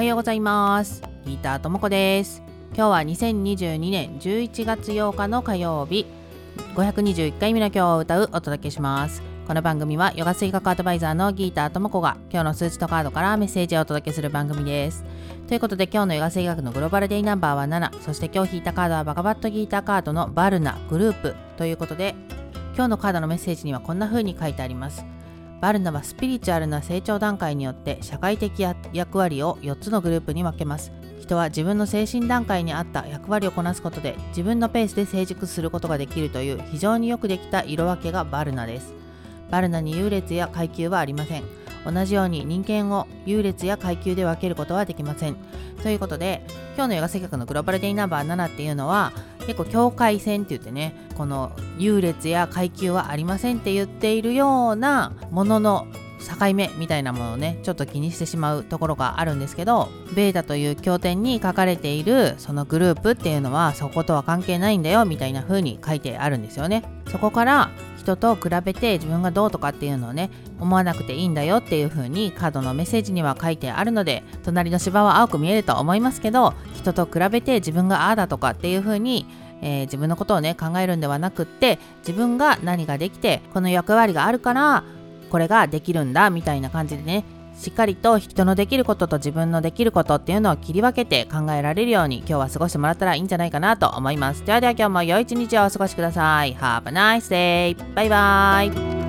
はようございます。ギターともこです。今日は2022年11月8日の火曜日。521回目の今日を歌うお届けします。この番組はヨガ水学アドバイザーのギーターともこが今日の数値とカードからメッセージをお届けする番組です。ということで今日のヨガ水学のグローバルデイナンバーは7そして今日引いたカードはバカバットギーターカードのバルナグループ。ということで今日のカードのメッセージにはこんな風に書いてあります。バルナはスピリチュアルな成長段階によって社会的役割を4つのグループに分けます。人は自分の精神段階に合った役割をこなすことで自分のペースで成熟することができるという非常によくできた色分けがバルナです。バルナに優劣や階級はありません。同じように人間を優劣や階級で分けることはできません。ということで今日のヨガ性格のグローバルデイナンバー7っていうのは結構境界線って言ってねこの優劣や階級はありませんって言っているようなものの境目みたいなものをねちょっと気にしてしまうところがあるんですけどベータという経典に書かれているそのグループっていうのはそことは関係ないんだよみたいな風に書いてあるんですよね。そこから人と比べて自分がどうとかっていうのをね思わなくていいんだよっていう風にカードのメッセージには書いてあるので隣の芝は青く見えると思いますけど人と比べて自分がああだとかっていう風にえー、自分のことをね考えるんではなくって自分が何ができてこの役割があるからこれができるんだみたいな感じでねしっかりと人のできることと自分のできることっていうのを切り分けて考えられるように今日は過ごしてもらったらいいんじゃないかなと思います。ではでは今日も良い一日をお過ごしください。Have a nice day! バイバイ